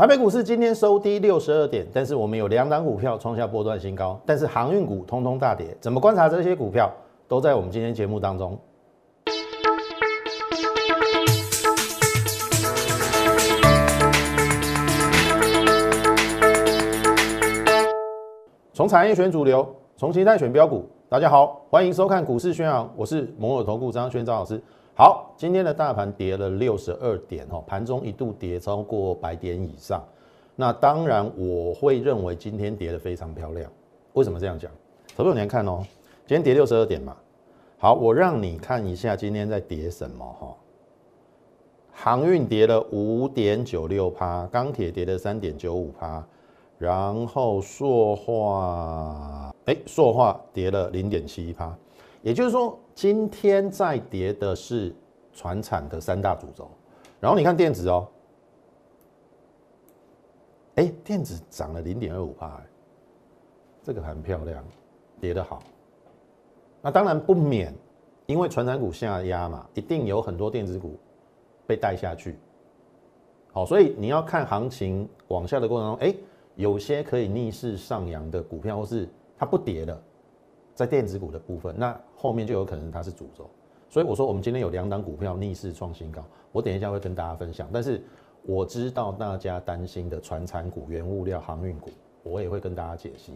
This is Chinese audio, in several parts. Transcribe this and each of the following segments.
台北股市今天收低六十二点，但是我们有两档股票创下波段新高，但是航运股通通大跌。怎么观察这些股票，都在我们今天节目当中。从产业选主流，从形态选标股。大家好，欢迎收看股市宣扬，我是摩尔投顾张轩张老师。好，今天的大盘跌了六十二点哦，盘中一度跌超过百点以上。那当然，我会认为今天跌得非常漂亮。为什么这样讲？投资者你看哦，今天跌六十二点嘛。好，我让你看一下今天在跌什么哈。航运跌了五点九六趴，钢铁跌了三点九五趴，然后塑化，哎，塑化跌了零点七一趴。也就是说，今天在跌的是船产的三大主轴，然后你看电子哦，哎，电子涨了零点二五帕，这个很漂亮，跌得好。那当然不免，因为船产股下压嘛，一定有很多电子股被带下去。好，所以你要看行情往下的过程中，哎，有些可以逆势上扬的股票，或是它不跌的。在电子股的部分，那后面就有可能它是主轴，所以我说我们今天有两档股票逆势创新高，我等一下会跟大家分享。但是我知道大家担心的传产股、原物料、航运股，我也会跟大家解析。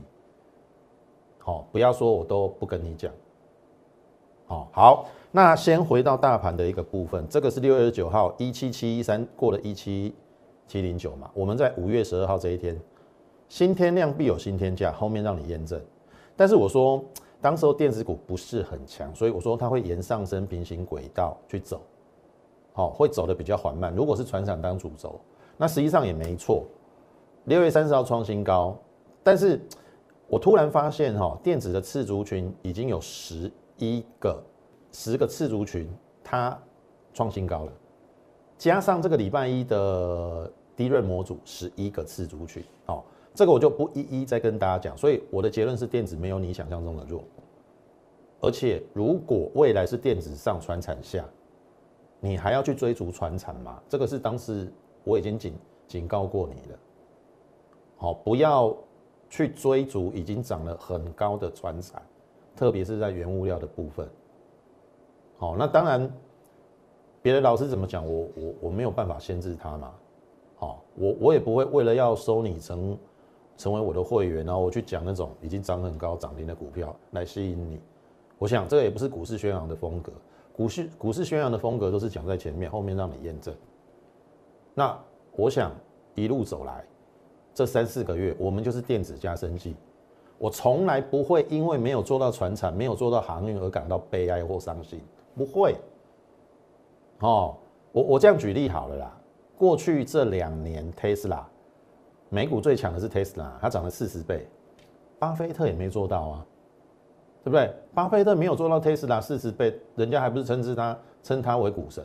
好，不要说我都不跟你讲。好，好，那先回到大盘的一个部分，这个是六月九号一七七一三过了一七七零九嘛，我们在五月十二号这一天，新天量必有新天价，后面让你验证。但是我说。当时候电子股不是很强，所以我说它会沿上升平行轨道去走，好，会走的比较缓慢。如果是船厂当主轴，那实际上也没错。六月三十号创新高，但是我突然发现哈，电子的次族群已经有十一个，十个次族群它创新高了，加上这个礼拜一的低润模组十一个次族群，哦。这个我就不一一再跟大家讲，所以我的结论是电子没有你想象中的弱，而且如果未来是电子上传产下，你还要去追逐传产吗？这个是当时我已经警警告过你了，好，不要去追逐已经涨了很高的传产，特别是在原物料的部分。好，那当然，别的老师怎么讲，我我我没有办法限制他嘛，好，我我也不会为了要收你成。成为我的会员，然后我去讲那种已经涨很高、涨停的股票来吸引你。我想这个也不是股市宣扬的风格。股市股市宣扬的风格都是讲在前面，后面让你验证。那我想一路走来，这三四个月我们就是电子加生计。我从来不会因为没有做到船产、没有做到航运而感到悲哀或伤心，不会。哦，我我这样举例好了啦。过去这两年，Tesla。美股最强的是 Tesla，它涨了四十倍，巴菲特也没做到啊，对不对？巴菲特没有做到 Tesla 四十倍，人家还不是称之他称他为股神？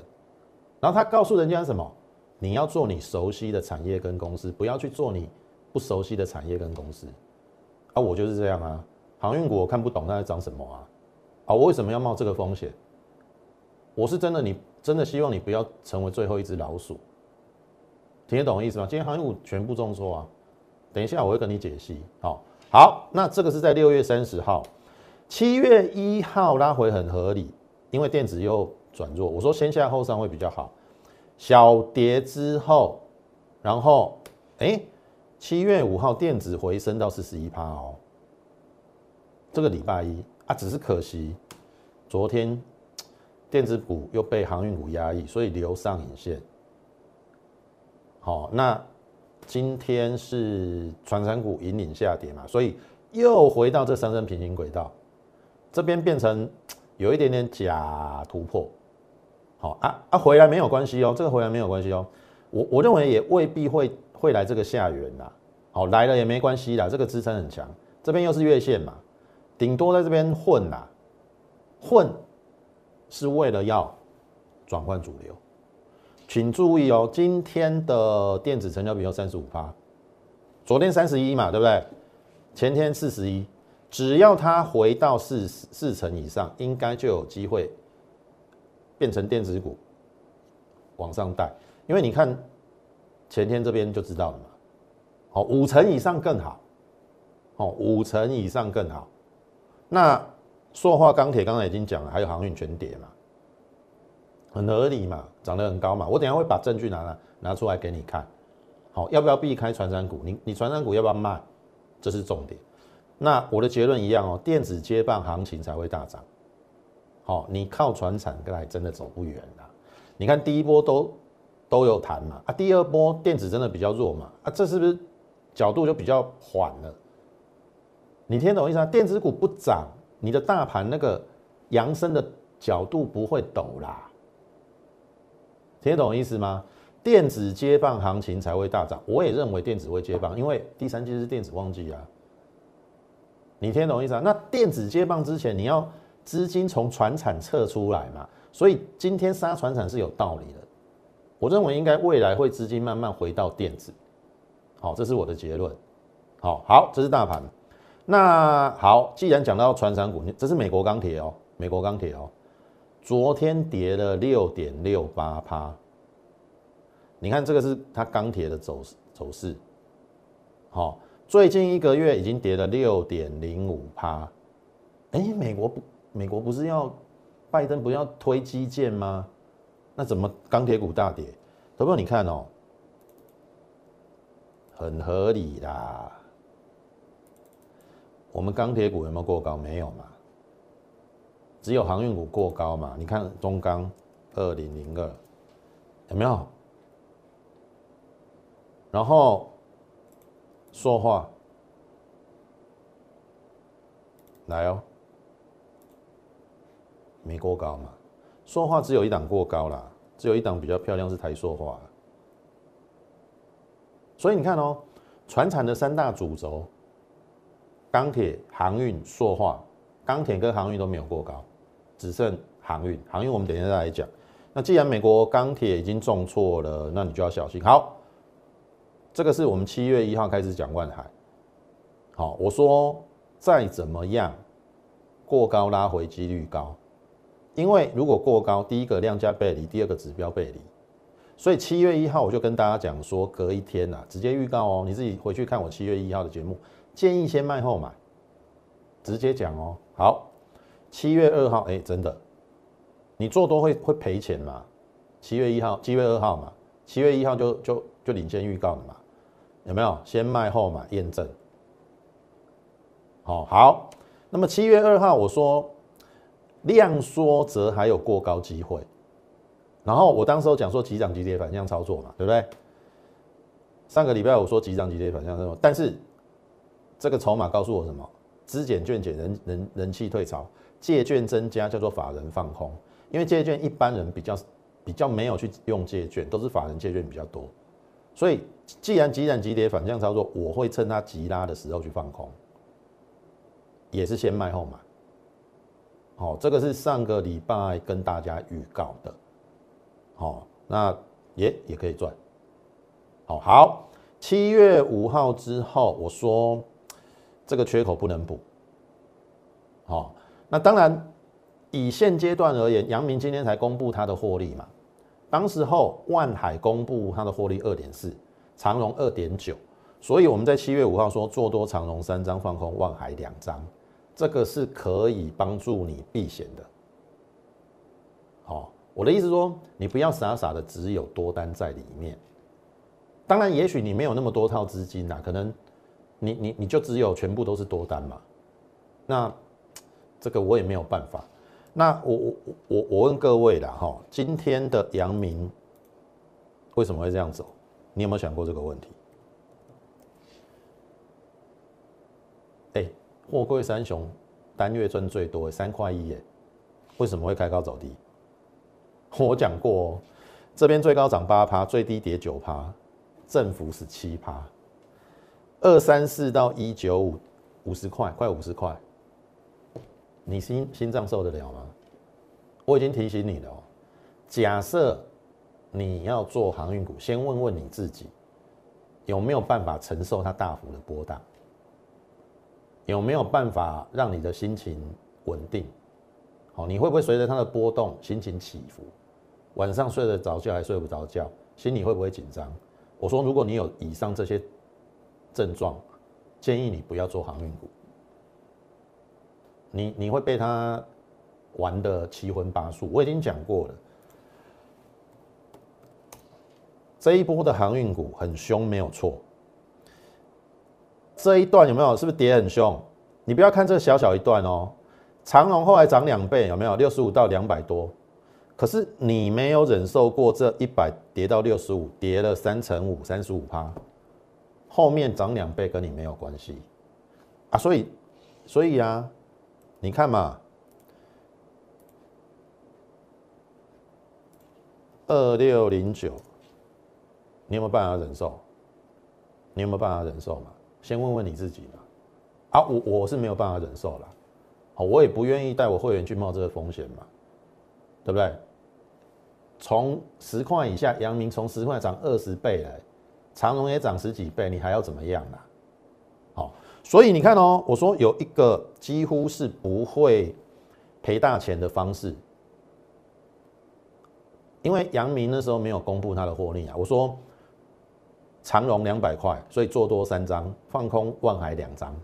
然后他告诉人家什么？你要做你熟悉的产业跟公司，不要去做你不熟悉的产业跟公司。啊，我就是这样啊。航运股我看不懂它在涨什么啊？啊，我为什么要冒这个风险？我是真的，你真的希望你不要成为最后一只老鼠。听得懂我意思吗？今天航运股全部重挫啊！等一下我会跟你解析。好，好，那这个是在六月三十号，七月一号拉回很合理，因为电子又转弱。我说先下后上会比较好。小跌之后，然后哎，七月五号电子回升到四十一趴哦。这个礼拜一啊，只是可惜昨天电子股又被航运股压抑，所以留上影线。好，那今天是传产股引领下跌嘛，所以又回到这三升平行轨道，这边变成有一点点假突破。好啊啊，回来没有关系哦，这个回来没有关系哦。我我认为也未必会会来这个下缘啦。好，来了也没关系啦，这个支撑很强，这边又是月线嘛，顶多在这边混啦，混是为了要转换主流。请注意哦，今天的电子成交比有三十五趴，昨天三十一嘛，对不对？前天四十一，只要它回到四四成以上，应该就有机会变成电子股往上带。因为你看前天这边就知道了嘛。好，五成以上更好。哦，五成以上更好。那塑化钢铁刚才已经讲了，还有航运全跌嘛，很合理嘛，涨得很高嘛。我等下会把证据拿来拿出来给你看。好，要不要避开传染股？你你传染股要不要卖？这是重点。那我的结论一样哦，电子接棒行情才会大涨。好，你靠船产，跟来真的走不远了。你看第一波都都有谈嘛，啊，第二波电子真的比较弱嘛，啊，这是不是角度就比较缓了？你听懂意思啊？电子股不涨，你的大盘那个扬升的角度不会陡啦。听懂意思吗？电子接棒行情才会大涨。我也认为电子会接棒，因为第三季是电子旺季啊。你听懂意思啊？那电子接棒之前，你要。资金从船产撤出来嘛，所以今天杀船产是有道理的。我认为应该未来会资金慢慢回到电子，好，这是我的结论。好好，这是大盘。那好，既然讲到船产股，这是美国钢铁哦，美国钢铁哦，昨天跌了六点六八趴。你看这个是它钢铁的走走势，好，最近一个月已经跌了六点零五趴。哎，美国不。美国不是要拜登不要推基建吗？那怎么钢铁股大跌？朋友你看哦，很合理啦。我们钢铁股有没有过高？没有嘛，只有航运股过高嘛。你看中钢二零零二有没有？然后说话来哦。没过高嘛？塑化只有一档过高啦，只有一档比较漂亮是台塑化。所以你看哦，船产的三大主轴，钢铁、航运、塑化，钢铁跟航运都没有过高，只剩航运。航运我们等一下再来讲。那既然美国钢铁已经重挫了，那你就要小心。好，这个是我们七月一号开始讲万海。好，我说再怎么样，过高拉回几率高。因为如果过高，第一个量价背离，第二个指标背离，所以七月一号我就跟大家讲说，隔一天呐，直接预告哦，你自己回去看我七月一号的节目，建议先卖后买，直接讲哦。好，七月二号，哎，真的，你做多会会赔钱嘛？七月一号，七月二号嘛，七月一号就就就领先预告了嘛，有没有？先卖后买验证。好好，那么七月二号我说。量缩则还有过高机会，然后我当时讲说急涨急跌反向操作嘛，对不对？上个礼拜我说急涨急跌反向操作，但是这个筹码告诉我什么？资减券减人人人气退潮，借券增加叫做法人放空，因为借券一般人比较比较没有去用借券，都是法人借券比较多，所以既然急涨急跌反向操作，我会趁它急拉的时候去放空，也是先卖后买。好，这个是上个礼拜跟大家预告的，好，那也也可以赚，好好，七月五号之后，我说这个缺口不能补，好，那当然以现阶段而言，阳明今天才公布它的获利嘛，当时候万海公布它的获利二点四，长荣二点九，所以我们在七月五号说做多长荣三张，放空万海两张。这个是可以帮助你避险的，好，我的意思说，你不要傻傻的只有多单在里面。当然，也许你没有那么多套资金呐，可能你你你就只有全部都是多单嘛。那这个我也没有办法。那我我我我问各位了哈，今天的阳明为什么会这样走？你有没有想过这个问题？货柜三雄单月赚最多，三块一耶，为什么会开高走低？我讲过哦，这边最高涨八趴，最低跌九趴，振幅是七趴，二三四到一九五五十块，快五十块，你心心脏受得了吗？我已经提醒你了哦，假设你要做航运股，先问问你自己，有没有办法承受它大幅的波荡？有没有办法让你的心情稳定？好，你会不会随着它的波动心情起伏？晚上睡得着觉还睡不着觉？心里会不会紧张？我说，如果你有以上这些症状，建议你不要做航运股，你你会被他玩的七荤八素。我已经讲过了，这一波的航运股很凶，没有错。这一段有没有？是不是跌很凶？你不要看这小小一段哦。长隆后来涨两倍，有没有？六十五到两百多。可是你没有忍受过这一百跌到六十五，跌了三成五，三十五趴，后面涨两倍跟你没有关系啊，所以，所以啊，你看嘛，二六零九，你有没有办法忍受？你有没有办法忍受嘛？先问问你自己嘛。啊，我我是没有办法忍受了，好，我也不愿意带我会员去冒这个风险嘛，对不对？从十块以下，阳明从十块涨二十倍了，长荣也涨十几倍，你还要怎么样呢？所以你看哦，我说有一个几乎是不会赔大钱的方式，因为阳明那时候没有公布他的获利啊。我说长荣两百块，所以做多三张，放空万海两张，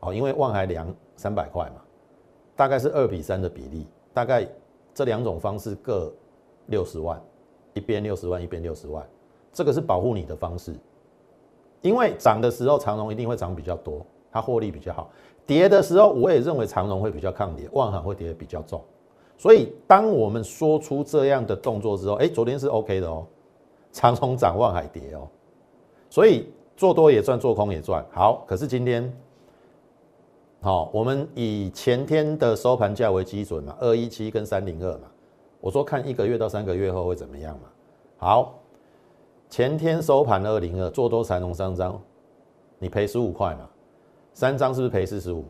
哦，因为万海两三百块嘛，大概是二比三的比例，大概这两种方式各。六十万，一边六十万，一边六十万，这个是保护你的方式。因为涨的时候长荣一定会涨比较多，它获利比较好；跌的时候，我也认为长荣会比较抗跌，万海会跌的比较重。所以，当我们说出这样的动作之后，哎，昨天是 OK 的哦，长荣涨，万海跌哦，所以做多也赚，做空也赚。好，可是今天，好，我们以前天的收盘价为基准嘛，二一七跟三零二嘛。我说看一个月到三个月后会怎么样嘛？好，前天收盘二零二，做多长龙三张，你赔十五块嘛？三张是不是赔四十五？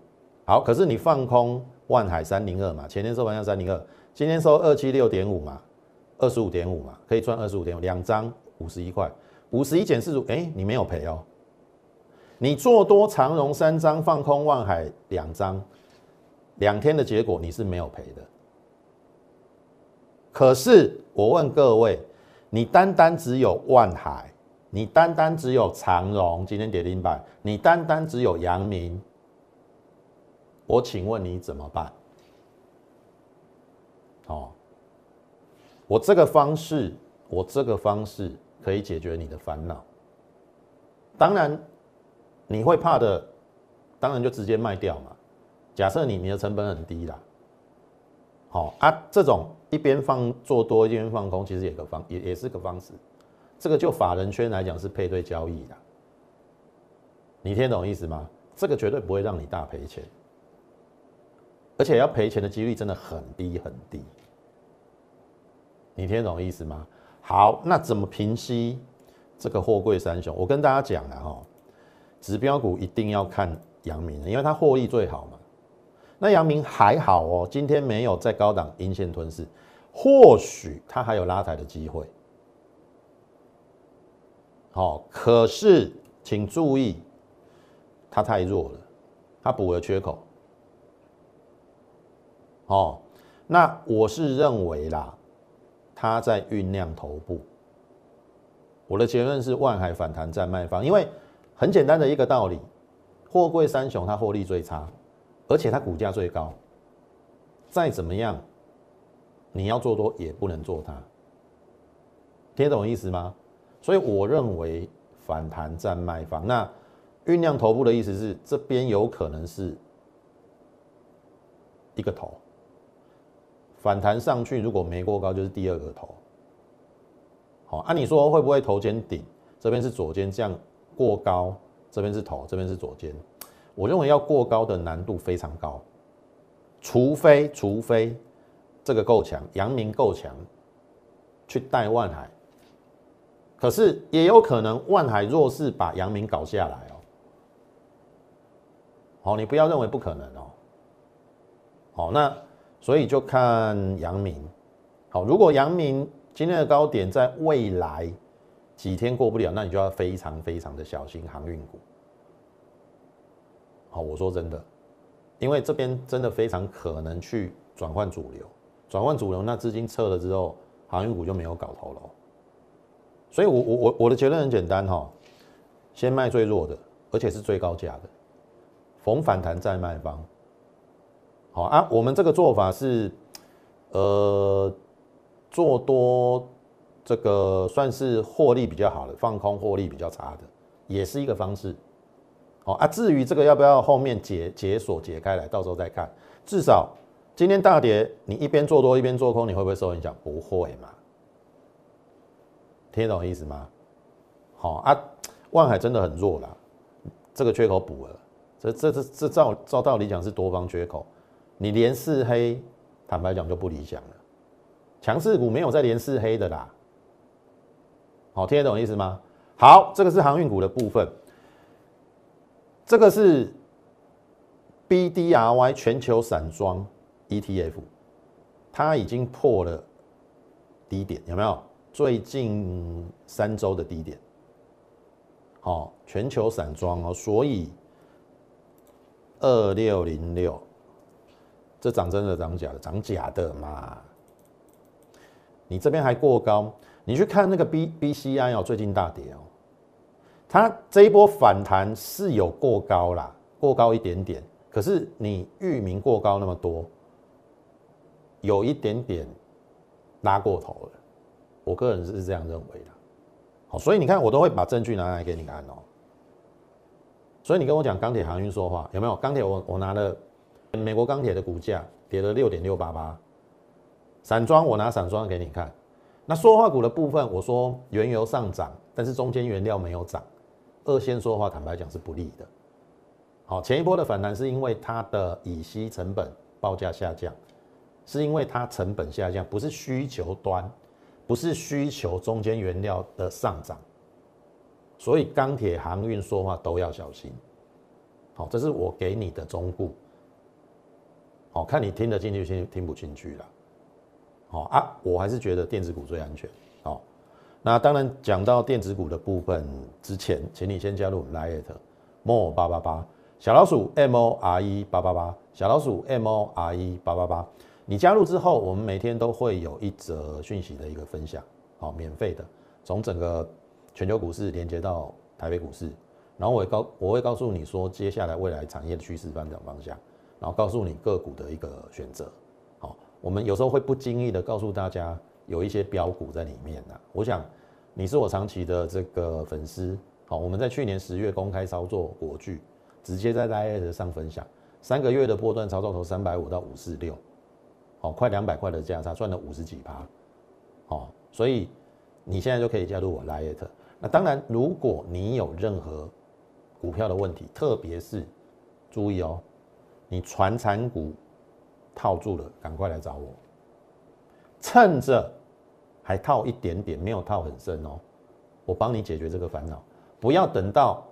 好，可是你放空万海三零二嘛？前天收盘价三零二，今天收二七六点五嘛？二十五点五嘛？可以赚二十五点五，两张五十一块，五十一减四十五，哎，你没有赔哦。你做多长荣三张，放空万海两张，两天的结果你是没有赔的。可是我问各位，你单单只有万海，你单单只有长荣，今天跌停板，你单单只有阳明，我请问你怎么办？哦，我这个方式，我这个方式可以解决你的烦恼。当然，你会怕的，当然就直接卖掉嘛。假设你你的成本很低啦。好啊，这种一边放做多一边放空，其实也个方也也是个方式。这个就法人圈来讲是配对交易的，你听懂意思吗？这个绝对不会让你大赔钱，而且要赔钱的几率真的很低很低。你听懂意思吗？好，那怎么平息这个货柜三雄？我跟大家讲了哈，指标股一定要看阳明，因为它获利最好嘛。那阳明还好哦，今天没有在高档阴线吞噬，或许它还有拉抬的机会。好，可是请注意，它太弱了，它补了缺口。哦，那我是认为啦，它在酝酿头部。我的结论是万海反弹在卖方，因为很简单的一个道理，货柜三雄它获利最差。而且它股价最高，再怎么样，你要做多也不能做它，听懂意思吗？所以我认为反弹占卖方，那酝酿头部的意思是这边有可能是一个头，反弹上去如果没过高就是第二个头。好，按你说会不会头肩顶？这边是左肩，这样过高，这边是头，这边是左肩。我认为要过高的难度非常高，除非除非这个够强，阳明够强，去带万海，可是也有可能万海若是把阳明搞下来哦。好，你不要认为不可能哦。好，那所以就看阳明。好，如果阳明今天的高点在未来几天过不了，那你就要非常非常的小心航运股。好，我说真的，因为这边真的非常可能去转换主流，转换主流，那资金撤了之后，航运股就没有搞头了。所以我我我我的结论很简单哈，先卖最弱的，而且是最高价的，逢反弹再卖方。好啊，我们这个做法是，呃，做多这个算是获利比较好的，放空获利比较差的，也是一个方式。好啊，至于这个要不要后面解解锁解开来，到时候再看。至少今天大跌，你一边做多一边做空，你会不会受影响？不会嘛。听懂意思吗？好啊，万海真的很弱了，这个缺口补了，这这这这照照道理讲是多方缺口，你连四黑，坦白讲就不理想了。强势股没有在连四黑的啦，好听得懂意思吗？好，这个是航运股的部分，这个是 BDRY 全球散装 ETF，它已经破了低点，有没有？最近三周的低点，好，全球散装哦，所以二六零六，这涨真的涨假的？涨假的嘛？你这边还过高，你去看那个 B B C I 哦，最近大跌哦，它这一波反弹是有过高啦，过高一点点，可是你域名过高那么多，有一点点拉过头了。我个人是这样认为的，好，所以你看我都会把证据拿来给你看哦。所以你跟我讲钢铁航运说话有没有？钢铁我我拿了美国钢铁的股价跌了六点六八八，散装我拿散装给你看。那说话股的部分，我说原油上涨，但是中间原料没有涨，二线说话坦白讲是不利的。好，前一波的反弹是因为它的乙烯成本报价下降，是因为它成本下降，不是需求端。不是需求中间原料的上涨，所以钢铁航运说话都要小心。好，这是我给你的忠告。好，看你听得进去，听听不进去了。好啊，我还是觉得电子股最安全。好，那当然讲到电子股的部分之前，请你先加入 Lite More 八八八小老鼠 M O R E 八八八小老鼠 M O R E 八八八。你加入之后，我们每天都会有一则讯息的一个分享，好，免费的，从整个全球股市连接到台北股市，然后我告我会告诉你说接下来未来产业的趋势发展方向，然后告诉你个股的一个选择，好，我们有时候会不经意的告诉大家有一些标股在里面呢。我想你是我长期的这个粉丝，好，我们在去年十月公开操作国巨，直接在 Live 上分享，三个月的波段操作从三百五到五四六。哦，快两百块的价差，赚了五十几趴，哦，所以你现在就可以加入我 Lite。那当然，如果你有任何股票的问题，特别是注意哦，你传产股套住了，赶快来找我，趁着还套一点点，没有套很深哦，我帮你解决这个烦恼，不要等到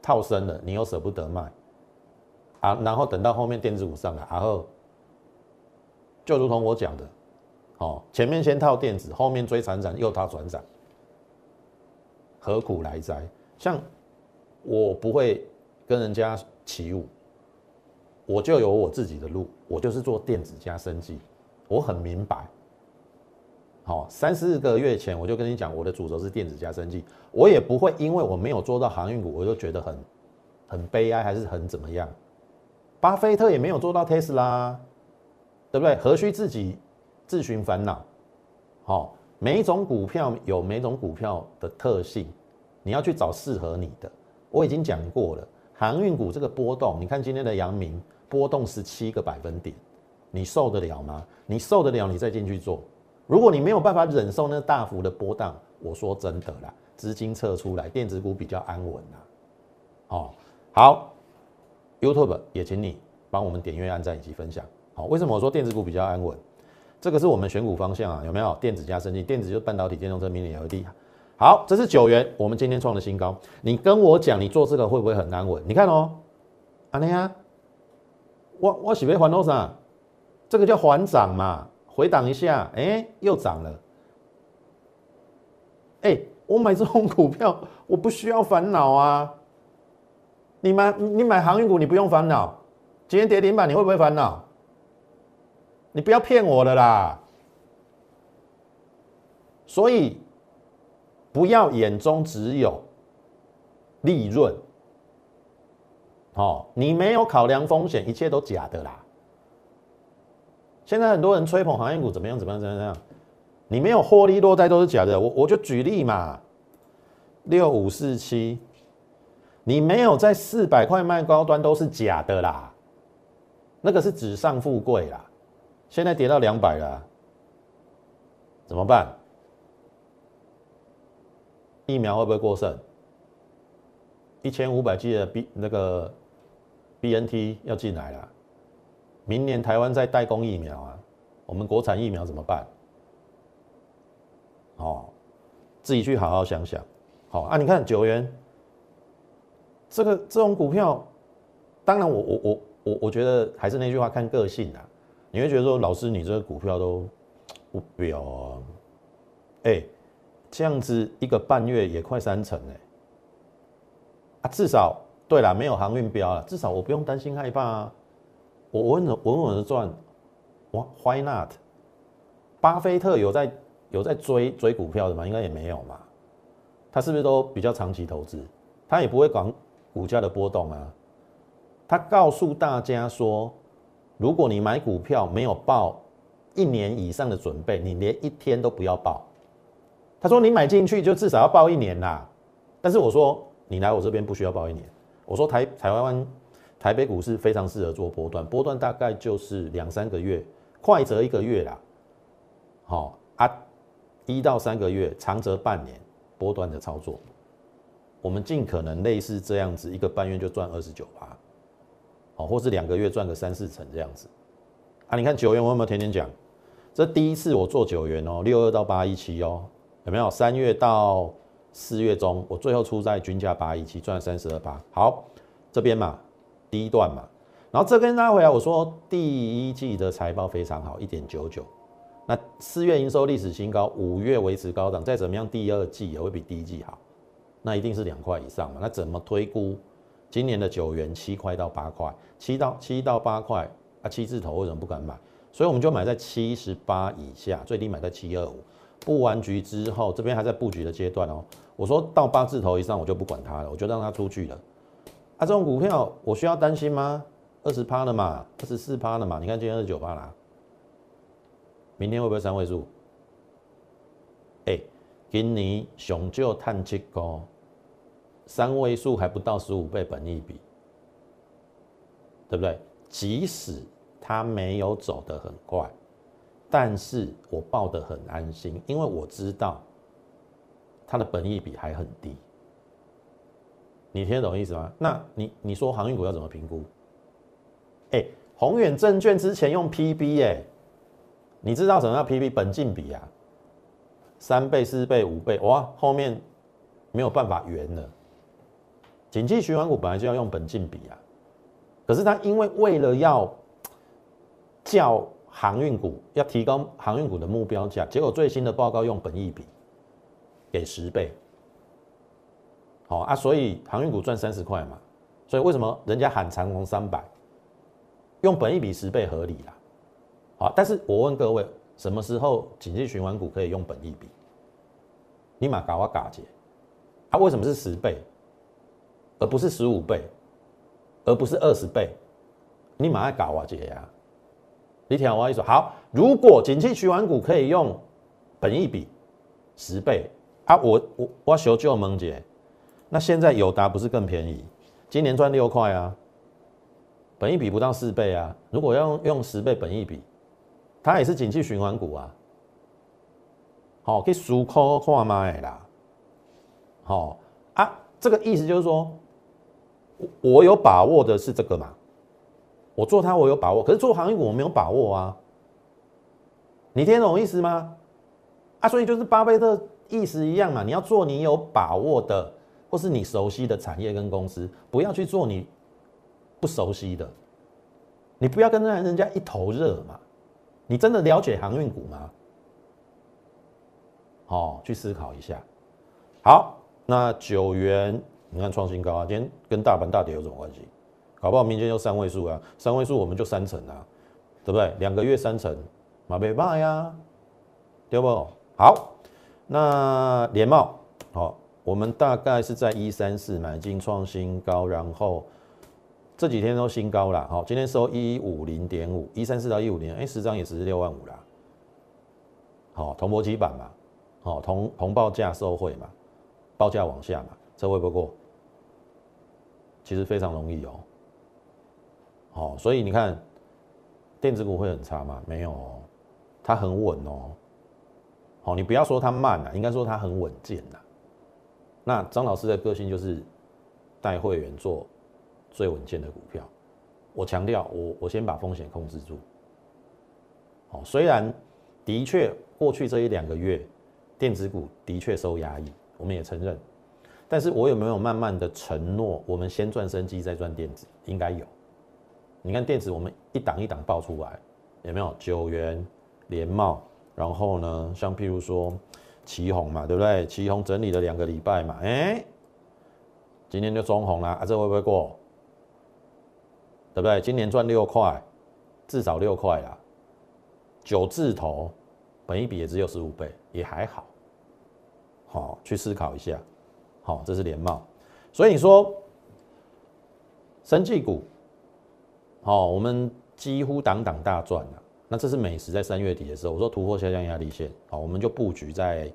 套深了，你又舍不得卖啊，然后等到后面电子股上来，然后。就如同我讲的，哦，前面先套电子，后面追船长又套船长，何苦来哉？像我不会跟人家起舞，我就有我自己的路，我就是做电子加生技，我很明白。好，三四个月前我就跟你讲，我的主轴是电子加生技，我也不会因为我没有做到航运股，我就觉得很很悲哀，还是很怎么样？巴菲特也没有做到特斯拉。对不对？何须自己自寻烦恼？好，每一种股票有每种股票的特性，你要去找适合你的。我已经讲过了，航运股这个波动，你看今天的阳明波动十七个百分点，你受得了吗？你受得了，你再进去做。如果你没有办法忍受那大幅的波荡，我说真的啦，资金撤出来，电子股比较安稳啦。哦，好，YouTube 也请你帮我们点阅、按赞以及分享。好，为什么我说电子股比较安稳？这个是我们选股方向啊，有没有？电子加升级，电子就是半导体、电动车、mini LED。好，这是九元，我们今天创的新高。你跟我讲，你做这个会不会很安稳？你看哦，阿尼啊，我我喜欢还多少？这个叫缓涨嘛，回档一下，哎，又涨了。哎，我买这种股票，我不需要烦恼啊。你买你买航运股，你不用烦恼。今天跌停板，你会不会烦恼？你不要骗我了啦！所以不要眼中只有利润。哦，你没有考量风险，一切都假的啦。现在很多人吹捧行业股怎么样怎么样怎么样，你没有获利落袋都是假的。我我就举例嘛，六五四七，你没有在四百块卖高端都是假的啦，那个是纸上富贵啦。现在跌到两百了，怎么办？疫苗会不会过剩？一千五百 G 的 B 那个。B N T 要进来了，明年台湾在代工疫苗啊，我们国产疫苗怎么办？哦，自己去好好想想。好啊，你看九元，这个这种股票，当然我我我我我觉得还是那句话，看个性啊。你会觉得说，老师你这个股票都不标啊？哎，这样子一个半月也快三成哎，啊至少。对了，没有航运标了，至少我不用担心害怕啊。我稳稳稳稳的赚，哇，Why not？巴菲特有在有在追追股票的吗？应该也没有嘛。他是不是都比较长期投资？他也不会管股价的波动啊。他告诉大家说，如果你买股票没有报一年以上的准备，你连一天都不要报。他说你买进去就至少要报一年啦。但是我说你来我这边不需要报一年。我说台台湾台北股市非常适合做波段，波段大概就是两三个月，快则一个月啦，好啊，一到三个月，长则半年，波段的操作，我们尽可能类似这样子，一个半月就赚二十九趴，或是两个月赚个三四成这样子，啊，你看九元我有没有天天讲？这第一次我做九元哦，六二到八一七哦，有没有？三月到。四月中，我最后出在均价八一七，赚三十二八。好，这边嘛，第一段嘛，然后这边拉回来，我说第一季的财报非常好，一点九九。那四月营收历史新高，五月维持高档，再怎么样，第二季也会比第一季好，那一定是两块以上嘛。那怎么推估今年的九元七块到八块，七到七到八块啊，七字头为什么不敢买？所以我们就买在七十八以下，最低买在七二五。布完局之后，这边还在布局的阶段哦。我说到八字头以上，我就不管它了，我就让它出去了。啊，这种股票我需要担心吗？二十趴了嘛，二十四趴了嘛。你看今天二十九趴啦，明天会不会三位数？哎，今年熊就探七高，三位数还不到十五倍本益比，对不对？即使它没有走得很快。但是我抱得很安心，因为我知道它的本益比还很低。你听得懂意思吗？那你你说航运股要怎么评估？哎，宏远证券之前用 PB 哎，你知道什么叫 PB 本净比啊？三倍、四倍、五倍，哇，后面没有办法圆了。景气循环股本来就要用本净比啊，可是它因为为了要叫。航运股要提高航运股的目标价，结果最新的报告用本益比给十倍，好啊，所以航运股赚三十块嘛，所以为什么人家喊长虹三百，用本益比十倍合理啦，好，但是我问各位，什么时候经济循环股可以用本益比？你马搞我嘎姐，它为什么是十倍，而不是十五倍，而不是二十倍？你马爱搞我姐呀？你听我意思，好，如果景气循环股可以用本一比十倍啊，我我我求救萌姐，那现在友达不是更便宜？今年赚六块啊，本一比不到四倍啊。如果要用用十倍本一比，它也是景气循环股啊。好，可以数科看卖啦。好啊，这个意思就是说，我有把握的是这个嘛。我做它我有把握，可是做航运股我没有把握啊。你听懂意思吗？啊，所以就是巴菲特意思一样嘛。你要做你有把握的，或是你熟悉的产业跟公司，不要去做你不熟悉的。你不要跟人人家一头热嘛。你真的了解航运股吗？哦，去思考一下。好，那九元你看创新高啊，今天跟大盘大跌有什么关系？搞不好明天就三位数啊，三位数我们就三成啊，对不对？两个月三成，马背霸呀，对不？好，那联茂好，我们大概是在一三四买进创新高，然后这几天都新高了。好，今天收一五零点五，一三四到一五零，哎，十张也只是六万五啦。好，铜箔基板嘛，好，同同报价受惠嘛，报价往下嘛，这会不过？其实非常容易哦。好，所以你看，电子股会很差吗？没有哦，它很稳哦。好，你不要说它慢啊，应该说它很稳健呐。那张老师的个性就是带会员做最稳健的股票。我强调，我我先把风险控制住。好，虽然的确过去这一两个月电子股的确受压抑，我们也承认。但是我有没有慢慢的承诺，我们先赚生机再赚电子？应该有。你看电子，我们一档一档爆出来，有没有？九元、联茂，然后呢，像譬如说旗宏嘛，对不对？旗宏整理了两个礼拜嘛，哎，今天就中红啦，啊，这会不会过？对不对？今年赚六块，至少六块啦，九字头，本一比也只有十五倍，也还好。好，去思考一下。好，这是联茂，所以你说，生技股。好，我们几乎档档大赚了。那这是美食在三月底的时候，我说突破下降压力线，好，我们就布局在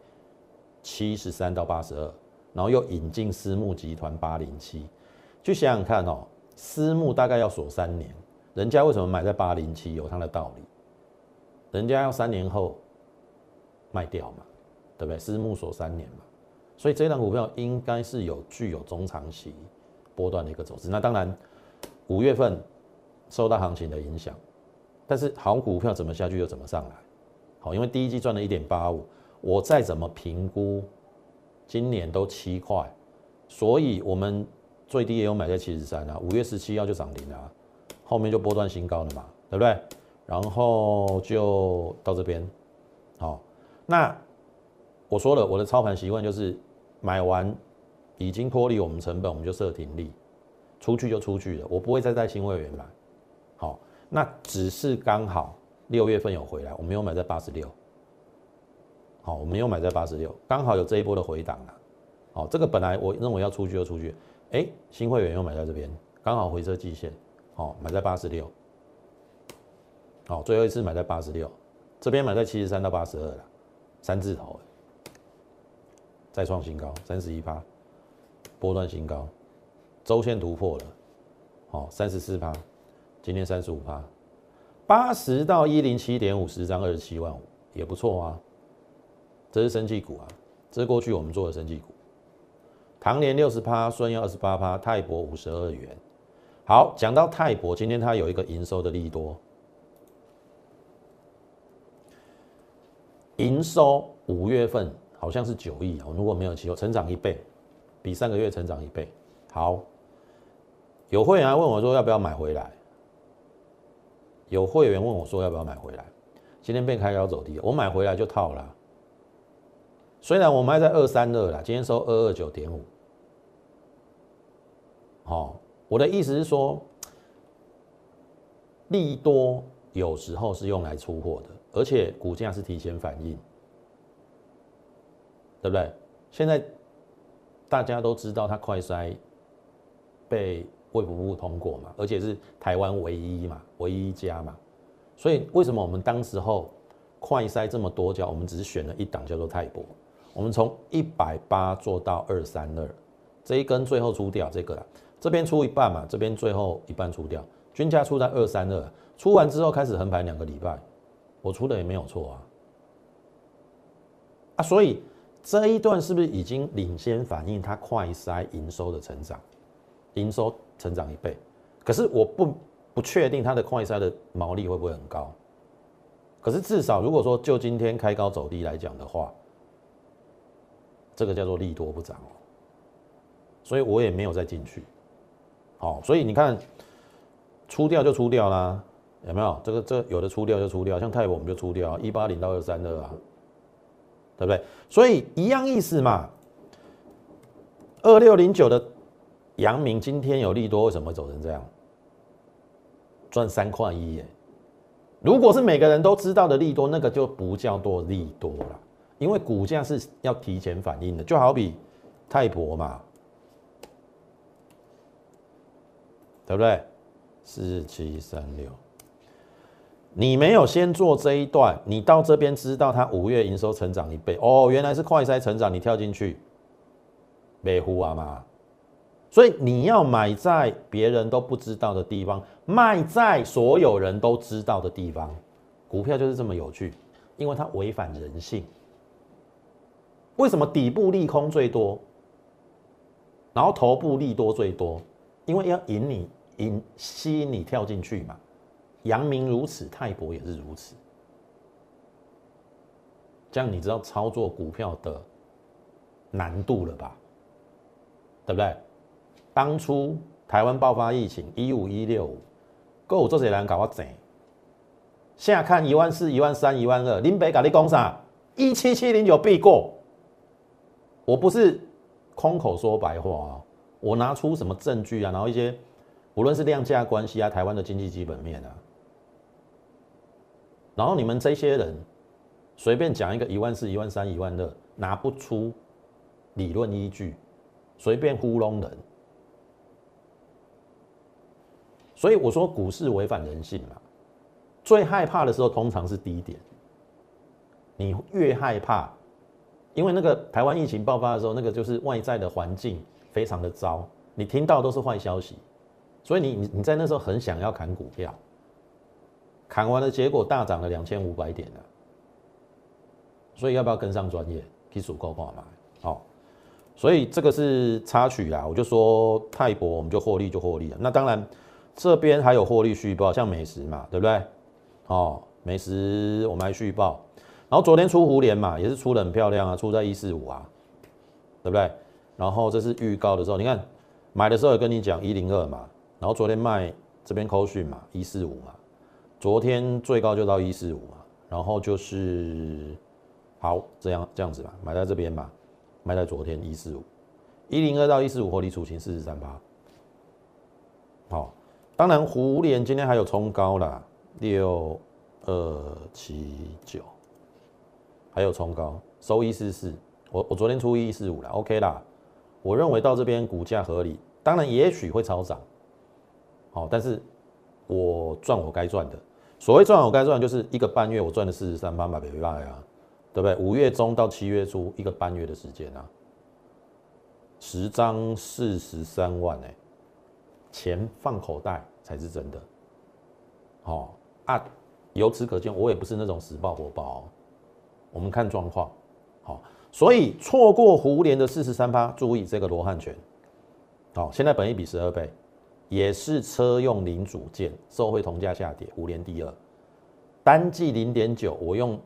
七十三到八十二，然后又引进私募集团八零七，去想想看哦，私募大概要锁三年，人家为什么买在八零七？有它的道理，人家要三年后卖掉嘛，对不对？私募锁三年嘛，所以这档股票应该是有具有中长期波段的一个走势。那当然五月份。受到行情的影响，但是好股票怎么下去又怎么上来，好，因为第一季赚了一点八五，我再怎么评估，今年都七块，所以我们最低也有买在七十三啊，五月十七号就涨停了，后面就波段新高了嘛，对不对？然后就到这边，好，那我说了，我的操盘习惯就是买完已经脱离我们成本，我们就设停利，出去就出去了，我不会再带新会员买。好，那只是刚好六月份有回来，我没有买在八十六。好，我没有买在八十六，刚好有这一波的回档了。好，这个本来我认为要出去就出去，哎，新会员又买在这边，刚好回撤季线，好，买在八十六。好，最后一次买在八十六，这边买在七十三到八十二了，三字头，再创新高，三十一趴，波段新高，周线突破了，好，三十四趴。今天三十五趴，八十到一零七点五十张，二十七万五也不错啊。这是生技股啊，这是过去我们做的生技股。唐年六十趴，顺耀二十八趴，泰博五十二元。好，讲到泰博，今天它有一个营收的利多，营收五月份好像是九亿啊，如果没有期货，成长一倍，比上个月成长一倍。好，有会员问我说要不要买回来？有会员问我说要不要买回来？今天被开高走低，我买回来就套了。虽然我卖在二三二了，今天收二二九点五。好，我的意思是说，利多有时候是用来出货的，而且股价是提前反应，对不对？现在大家都知道它快筛被。卫福部通过嘛，而且是台湾唯一嘛，唯一一家嘛，所以为什么我们当时候快筛这么多家，我们只是选了一档叫做泰博，我们从一百八做到二三二，这一根最后出掉这个了，这边出一半嘛，这边最后一半出掉，均价出在二三二，出完之后开始横盘两个礼拜，我出的也没有错啊，啊，所以这一段是不是已经领先反映它快筛营收的成长，营收？成长一倍，可是我不不确定它的快筛的毛利会不会很高。可是至少如果说就今天开高走低来讲的话，这个叫做利多不涨哦，所以我也没有再进去。好，所以你看出掉就出掉啦，有没有？这个这有的出掉就出掉，像泰博我们就出掉一八零到二三二啊，对不对？所以一样意思嘛，二六零九的。阳明今天有利多，为什么走成这样？赚三块一耶！如果是每个人都知道的利多，那个就不叫做利多了，因为股价是要提前反应的。就好比泰博嘛，对不对？四七三六，你没有先做这一段，你到这边知道它五月营收成长一倍哦，原来是快筛成长，你跳进去，没糊啊嘛。所以你要买在别人都不知道的地方，卖在所有人都知道的地方，股票就是这么有趣，因为它违反人性。为什么底部利空最多，然后头部利多最多？因为要引你引吸引你跳进去嘛。阳明如此，泰博也是如此。这样你知道操作股票的难度了吧？对不对？当初台湾爆发疫情，一五一六五，够这些人搞我整。现在看一万四、一万三、一万二，林北搞你讲啥？一七七零九必过。我不是空口说白话啊，我拿出什么证据啊？然后一些无论是量价关系啊，台湾的经济基本面啊，然后你们这些人随便讲一个一万四、一万三、一万二，拿不出理论依据，随便糊弄人。所以我说股市违反人性嘛，最害怕的时候通常是低点，你越害怕，因为那个台湾疫情爆发的时候，那个就是外在的环境非常的糟，你听到都是坏消息，所以你你你在那时候很想要砍股票，砍完的结果大涨了两千五百点了，所以要不要跟上专业技术够化嘛？好，所以这个是插曲啦，我就说泰博我们就获利就获利了，那当然。这边还有获利续报，像美食嘛，对不对？哦，美食我们还续报，然后昨天出胡联嘛，也是出的很漂亮啊，出在一四五啊，对不对？然后这是预告的时候，你看买的时候也跟你讲一零二嘛，然后昨天卖这边扣讯嘛，一四五嘛，昨天最高就到一四五嘛，然后就是好这样这样子吧，买在这边吧，卖在昨天一四五，一零二到一四五获利出清四十三八，好。当然，湖联今天还有冲高啦，六二七九，还有冲高收一四四。我我昨天出一四五了，OK 啦。我认为到这边股价合理，当然也许会超涨，好，但是我赚我该赚的。所谓赚我该赚，就是一个半月我赚了四十三八百倍倍啊，对不对？五月中到七月初一个半月的时间啊，十张四十三万哎。钱放口袋才是真的，好啊！由此可见，我也不是那种死抱活抱。我们看状况，好，所以错过胡联的四十三趴，注意这个罗汉拳。好，现在本一比十二倍，也是车用零组件，受惠同价下跌，五年第二，单季零点九，我用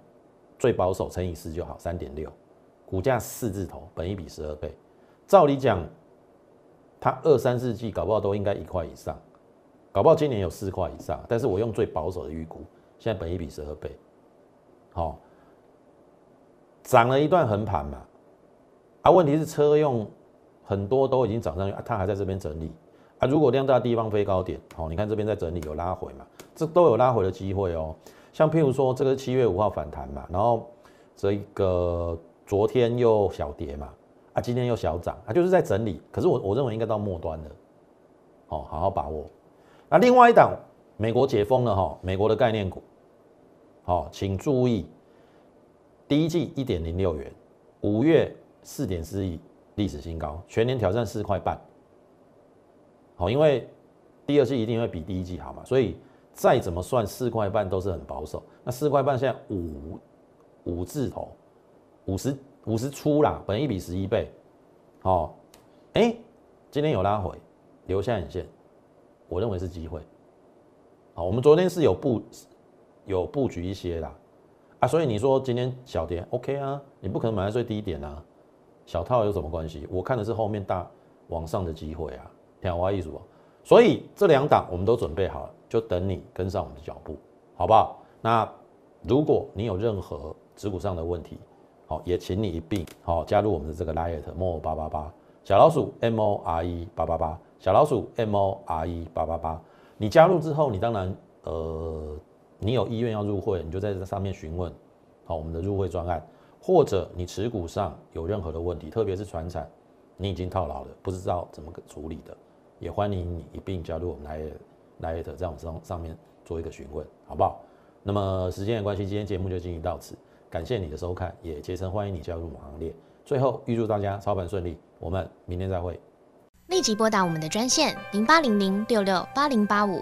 最保守乘以四就好，三点六，股价四字头，本一比十二倍，照理讲。它二三四季搞不好都应该一块以上，搞不好今年有四块以上，但是我用最保守的预估，现在本一比十二倍，好，涨了一段横盘嘛，啊，问题是车用很多都已经涨上去，啊，它还在这边整理，啊，如果量大的地方飞高点，好，你看这边在整理有拉回嘛，这都有拉回的机会哦，像譬如说这个七月五号反弹嘛，然后这个昨天又小跌嘛。啊，今天又小涨，啊，就是在整理。可是我我认为应该到末端了，哦，好好把握。那另外一档，美国解封了哈，美国的概念股，好，请注意，第一季一点零六元，五月四点四亿，历史新高，全年挑战四块半。好，因为第二季一定会比第一季好嘛，所以再怎么算四块半都是很保守。那四块半现在五五字头，五十。五十出啦，本一比十一倍，好，哎，今天有拉回，留下影线，我认为是机会，好，我们昨天是有布有布局一些啦，啊，所以你说今天小跌，OK 啊，你不可能买在最低点啊，小套有什么关系？我看的是后面大往上的机会啊，听我意思不？所以这两档我们都准备好了，就等你跟上我们的脚步，好不好？那如果你有任何持股上的问题，好，也请你一并好加入我们的这个 liet more 八八八小老鼠 m o r e 八八八小老鼠 m o r e 八八八。你加入之后，你当然呃，你有意愿要入会，你就在这上面询问好我们的入会专案，或者你持股上有任何的问题，特别是船产你已经套牢了，不知道怎么个处理的，也欢迎你一并加入我们来来在我们上上面做一个询问，好不好？那么时间的关系，今天节目就进行到此，感谢你的收看，也竭诚欢迎你加入我们行列。最后预祝大家操盘顺利，我们明天再会。立即拨打我们的专线零八零零六六八零八五